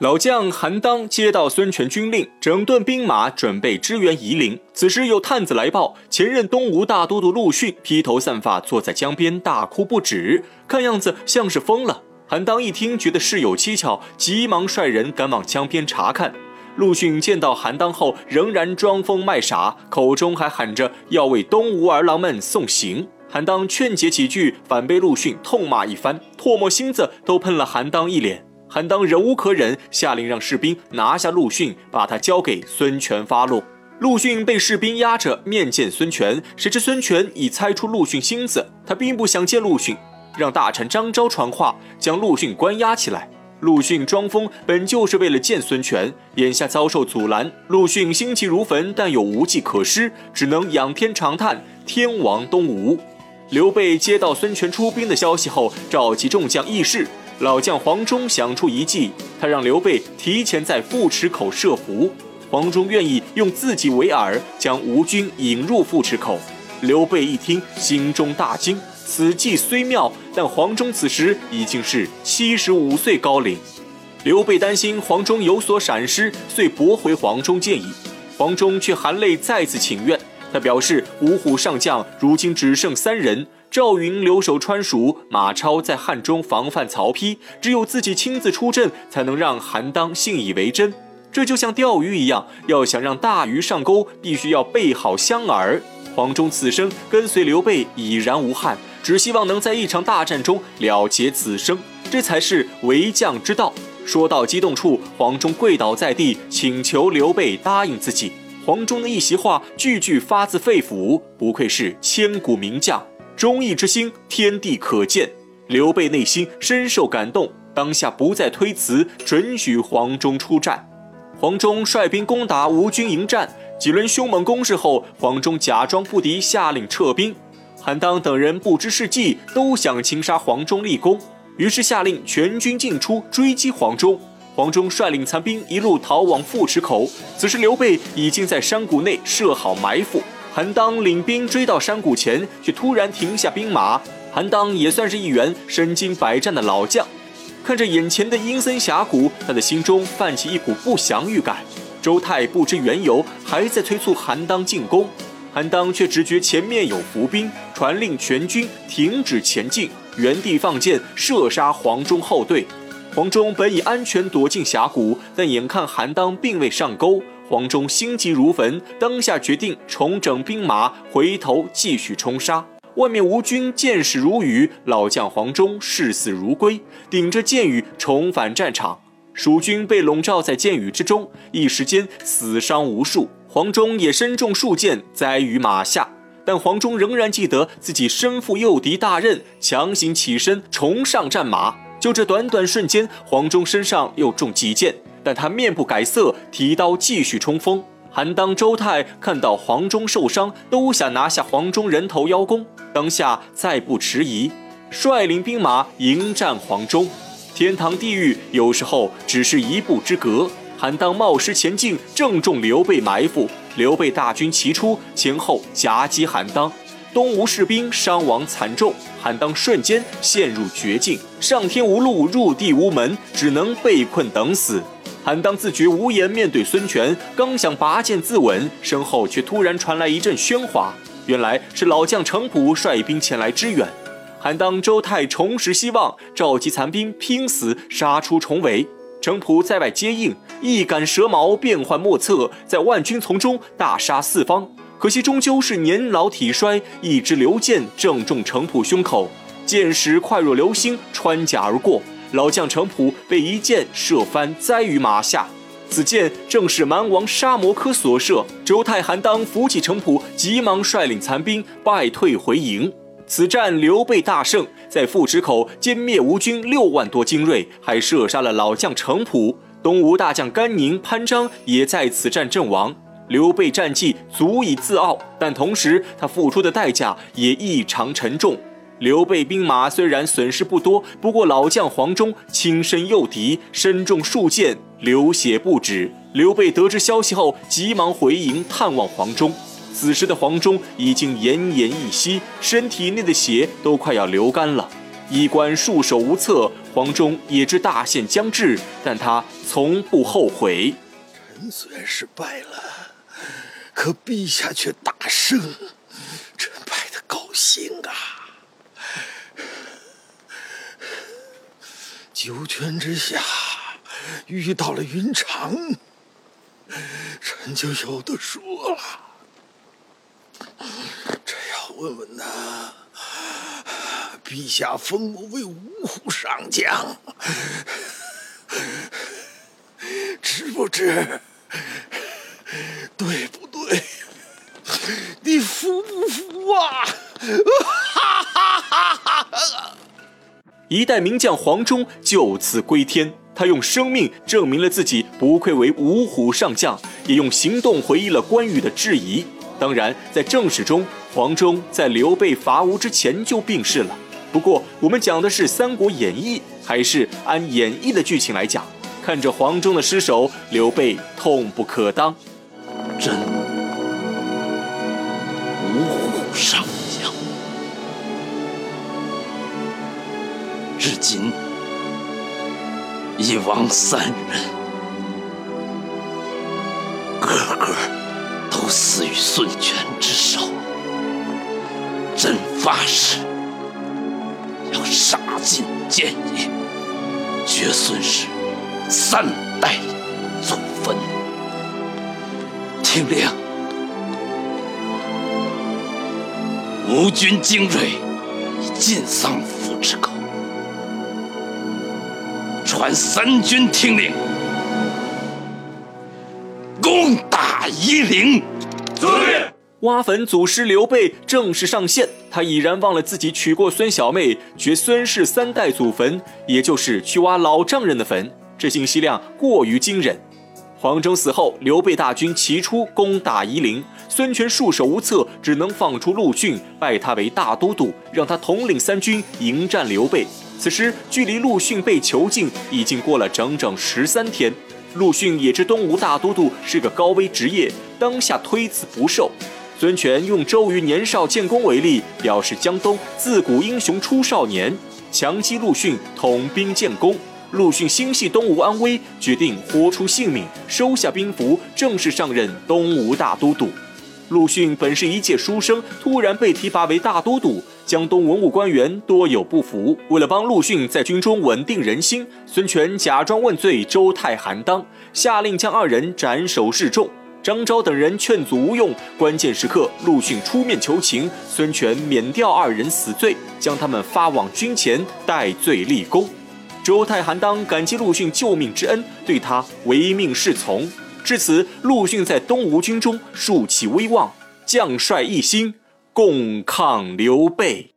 老将韩当接到孙权军令，整顿兵马，准备支援夷陵。此时有探子来报，前任东吴大都督陆逊披头散发坐在江边，大哭不止，看样子像是疯了。韩当一听，觉得事有蹊跷，急忙率人赶往江边查看。陆逊见到韩当后，仍然装疯卖傻，口中还喊着要为东吴儿郎们送行。韩当劝解几句，反被陆逊痛骂一番，唾沫星子都喷了韩当一脸。韩当忍无可忍，下令让士兵拿下陆逊，把他交给孙权发落。陆逊被士兵押着面见孙权，谁知孙权已猜出陆逊心思，他并不想见陆逊，让大臣张昭传话，将陆逊关押起来。陆逊装疯，本就是为了见孙权，眼下遭受阻拦，陆逊心急如焚，但又无计可施，只能仰天长叹：天亡东吴。刘备接到孙权出兵的消息后，召集众将议事。老将黄忠想出一计，他让刘备提前在富池口设伏，黄忠愿意用自己为饵，将吴军引入富池口。刘备一听，心中大惊，此计虽妙，但黄忠此时已经是七十五岁高龄。刘备担心黄忠有所闪失，遂驳回黄忠建议。黄忠却含泪再次请愿，他表示五虎上将如今只剩三人。赵云留守川蜀，马超在汉中防范曹丕，只有自己亲自出阵，才能让韩当信以为真。这就像钓鱼一样，要想让大鱼上钩，必须要备好香饵。黄忠此生跟随刘备已然无憾，只希望能在一场大战中了结此生，这才是为将之道。说到激动处，黄忠跪倒在地，请求刘备答应自己。黄忠的一席话，句句发自肺腑，不愧是千古名将。忠义之心，天地可见。刘备内心深受感动，当下不再推辞，准许黄忠出战。黄忠率兵攻打吴军营战，几轮凶猛攻势后，黄忠假装不敌，下令撤兵。韩当等人不知是计，都想擒杀黄忠立功，于是下令全军进出追击黄忠。黄忠率领残兵一路逃往富池口，此时刘备已经在山谷内设好埋伏。韩当领兵追到山谷前，却突然停下兵马。韩当也算是一员身经百战的老将，看着眼前的阴森峡谷，他的心中泛起一股不祥预感。周泰不知缘由，还在催促韩当进攻，韩当却直觉前面有伏兵，传令全军停止前进，原地放箭射杀黄忠后队。黄忠本已安全躲进峡谷，但眼看韩当并未上钩。黄忠心急如焚，当下决定重整兵马，回头继续冲杀。外面吴军箭矢如雨，老将黄忠视死如归，顶着箭雨重返战场。蜀军被笼罩在箭雨之中，一时间死伤无数。黄忠也身中数箭，栽于马下。但黄忠仍然记得自己身负诱敌大任，强行起身重上战马。就这短短瞬间，黄忠身上又中几箭。但他面不改色，提刀继续冲锋。韩当、周泰看到黄忠受伤，都想拿下黄忠人头邀功。当下再不迟疑，率领兵马迎战黄忠。天堂地狱有时候只是一步之隔。韩当冒失前进，正中刘备埋伏。刘备大军齐出，前后夹击韩当。东吴士兵伤亡惨重，韩当瞬间陷入绝境，上天无路，入地无门，只能被困等死。韩当自觉无颜面对孙权，刚想拔剑自刎，身后却突然传来一阵喧哗。原来是老将程普率兵前来支援。韩当、周泰重拾希望，召集残兵拼死杀出重围。程普在外接应，一杆蛇矛变幻莫测，在万军丛中大杀四方。可惜终究是年老体衰，一支流箭正中程普胸口，箭矢快若流星，穿甲而过。老将程普被一箭射翻，栽于马下。此箭正是蛮王沙摩柯所射。周泰、韩当扶起程普，急忙率领残兵败退回营。此战刘备大胜，在富池口歼灭吴军六万多精锐，还射杀了老将程普。东吴大将甘宁、潘璋也在此战阵亡。刘备战绩足以自傲，但同时他付出的代价也异常沉重。刘备兵马虽然损失不多，不过老将黄忠亲身诱敌，身中数箭，流血不止。刘备得知消息后，急忙回营探望黄忠。此时的黄忠已经奄奄一息，身体内的血都快要流干了，医官束手无策。黄忠也知大限将至，但他从不后悔。臣虽然是败了，可陛下却大胜，臣败的高兴啊！九泉之下遇到了云长，臣就有的说了。这要问问他。陛下封我为五虎上将，知不知？对一代名将黄忠就此归天，他用生命证明了自己不愧为五虎上将，也用行动回忆了关羽的质疑。当然，在正史中，黄忠在刘备伐吴之前就病逝了。不过，我们讲的是《三国演义》，还是按演义的剧情来讲？看着黄忠的尸首，刘备痛不可当。真五虎上至今已亡三人，个个都死于孙权之手。朕发誓。要杀尽奸野，绝孙氏三代祖坟。听令，吴军精锐以晋丧父之口，传三军听令，攻打夷陵。挖坟祖师刘备正式上线，他已然忘了自己娶过孙小妹，掘孙氏三代祖坟，也就是去挖老丈人的坟，这信息量过于惊人。黄忠死后，刘备大军齐出攻打夷陵，孙权束手无策，只能放出陆逊，拜他为大都督，让他统领三军迎战刘备。此时距离陆逊被囚禁已经过了整整十三天，陆逊也知东吴大都督是个高危职业，当下推辞不受。孙权用周瑜年少建功为例，表示江东自古英雄出少年，强击陆逊统兵建功。陆逊心系东吴安危，决定豁出性命，收下兵符，正式上任东吴大都督。陆逊本是一介书生，突然被提拔为大都督，江东文武官员多有不服。为了帮陆逊在军中稳定人心，孙权假装问罪周泰、韩当，下令将二人斩首示众。张昭等人劝阻无用，关键时刻陆逊出面求情，孙权免掉二人死罪，将他们发往军前戴罪立功。周泰、韩当感激陆逊救命之恩，对他唯命是从。至此，陆逊在东吴军中竖起威望，将帅一心，共抗刘备。